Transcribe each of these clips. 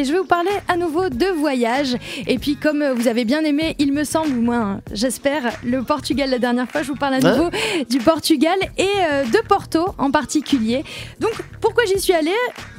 Et je vais vous parler à nouveau de voyage. Et puis, comme vous avez bien aimé, il me semble, ou moins, j'espère, le Portugal la dernière fois, je vous parle à nouveau du Portugal et euh, de Porto en particulier. Donc, pourquoi j'y suis allée?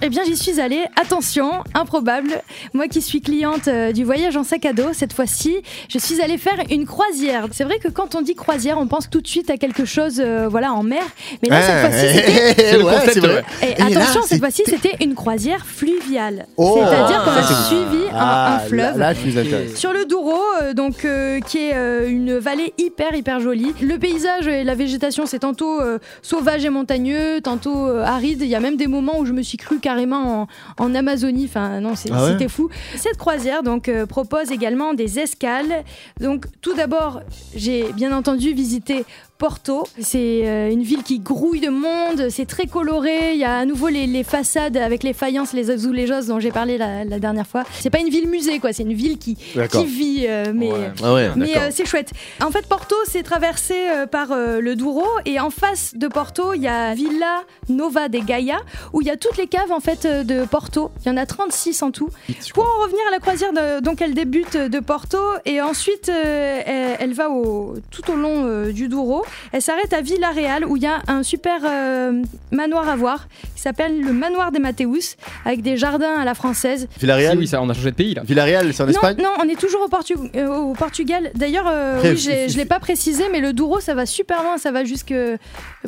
Eh bien, j'y suis allée, attention, improbable. Moi qui suis cliente euh, du voyage en sac à dos, cette fois-ci, je suis allée faire une croisière. C'est vrai que quand on dit croisière, on pense tout de suite à quelque chose euh, voilà, en mer. Mais là, cette fois-ci, c'était. Ouais. Et Et attention, cette fois-ci, c'était une croisière fluviale. Oh. C'est-à-dire qu'on Ah, a c'est suivi un- Ah, un, fleuve. Là, là, je suis intéressé. Sur le Douro, euh, donc euh, qui est euh, une vallée hyper hyper jolie. Le paysage et la végétation, c'est tantôt euh, sauvage et montagneux, tantôt euh, aride. Il y a même des moments où je me suis cru carrément en, en Amazonie. Enfin non, c'est- Ah ouais c'était fou. Cette croisière donc euh, propose également des escales. Donc tout d'abord, j'ai bien entendu visité Porto. C'est euh, une ville qui grouille de monde, c'est très coloré. Il y a à nouveau les, les façades avec les faïences, les azulejos dont j'ai parlé la, la dernière fois. C'est pas une ville musée, quoi. C'est une ville qui, vit, euh, mais. Ouais. Ah ouais, Mais d'accord. euh, c'est chouette. En fait, Porto, c'est traversé euh, par euh, le Douro et en face de Porto, il y a Villa Nova de Gaia où il y a toutes les caves en fait de Porto. Il y en a 36 en tout. Pour en revenir à la croisière, de- donc elle débute de Porto et ensuite euh, elle, elle va au, tout au long euh, du Douro. Elle s'arrête à Villarreal où il y a un super euh, manoir à voir qui s'appelle le manoir des Mathéus avec des jardins à la française. Villarreal, oui, ça, on a changé de pays là. Villarreal, c'est en Non, Espagne non, on est toujours au, Portu- euh, au Portugal. D'ailleurs, euh, oui, je l'ai pas précisé, mais le Douro, ça va super loin, ça va jusque euh,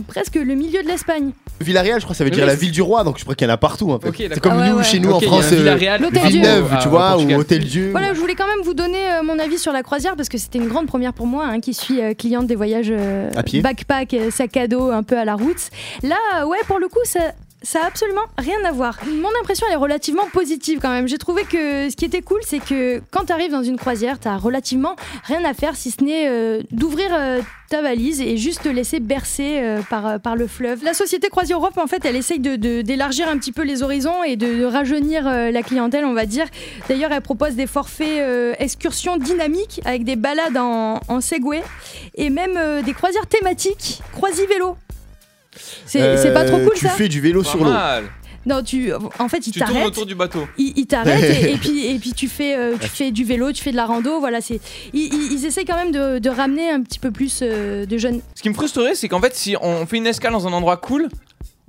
presque le milieu de l'Espagne. Villarreal, je crois que ça veut Oui, dire la ville du roi, donc je crois qu'il y en a partout en fait. Ok, c'est comme Ah ouais, nous, ouais. chez nous en France, un euh, Villarreal, l'Hôtel Villeneuve, ah, tu vois, ou. Hôtel Dieu. Voilà, je voulais quand même vous donner euh, mon avis sur la croisière parce que c'était une grande première pour moi, hein, qui suis euh, cliente des voyages euh. Backpack, sac à dos, un peu à la route. Là, ouais, pour le coup, ça. Ça a absolument rien à voir. Mon impression est relativement positive quand même. J'ai trouvé que ce qui était cool, c'est que quand tu arrives dans une croisière, tu as relativement rien à faire si ce n'est euh, d'ouvrir euh, ta valise et juste te laisser bercer euh, par, par le fleuve. La société Croisière Europe, en fait, elle essaye de- d'élargir un petit peu les horizons et de, de rajeunir la clientèle, on va dire. D'ailleurs, elle propose des forfaits excursions dynamiques avec des balades en, en Segway et même des croisières thématiques, croisi-vélo. C'est pas trop Euh, cool Tu ça fais du vélo Pas sur l'eau. Non, tu, en fait, il Tu tournes t'arrête. autour du bateau. Il, il t'arrête et, et puis, et puis tu, fais, euh, tu fais du vélo, tu fais de la rando. Voilà, c'est, ils, ils, ils essayent quand même de, de ramener un petit peu plus euh, de jeunes. Ce qui me frustrerait, c'est qu'en fait, si on fait une escale dans un endroit cool,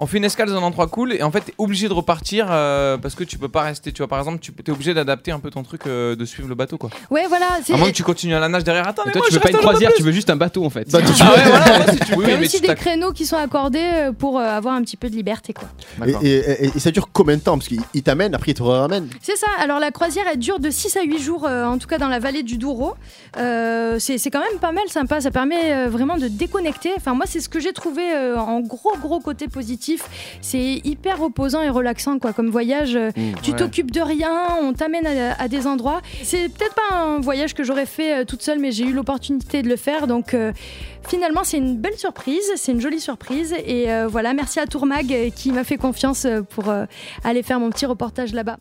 on fait une escale dans un endroit cool et en fait, t'es obligé de repartir euh, parce que tu peux pas rester. Tu vois, par exemple, tu es obligé d'adapter un peu ton truc euh, de suivre le bateau quoi. Ouais, voilà. C'est, À moins que tu continues à la nage derrière. Attends, mais toi, moi, tu je veux pas une reste croisière, tu veux juste un bateau en fait. Bah, tu- Ah ouais, voilà, ouais, si tu veux. il y a mais aussi tu des t'ac- créneaux qui sont accordés euh, pour euh, avoir un petit peu de liberté. quoi. Et, et- et- et ça dure combien de temps? Parce qu'il il t'amène, après il te ramène. C'est ça. Alors la croisière, elle dure de 6 à 8 jours, euh, en tout cas dans la vallée du Douro. Euh, c'est c'est quand même pas mal sympa. Ça permet euh, vraiment de déconnecter. Enfin, moi, c'est ce que j'ai trouvé euh, en gros, gros côté positif. C'est hyper reposant et relaxant, quoi, comme voyage. euh, tu Ouais. t'occupes de rien, on t'amène à, à des endroits. C'est peut-être pas un voyage que j'aurais fait euh, toute seule, mais j'ai eu l'opportunité de le faire. Donc euh, finalement, c'est une belle surprise, c'est une jolie surprise. Et euh, voilà, merci à Tourmag qui m'a fait confiance pour euh, aller faire mon petit reportage là-bas.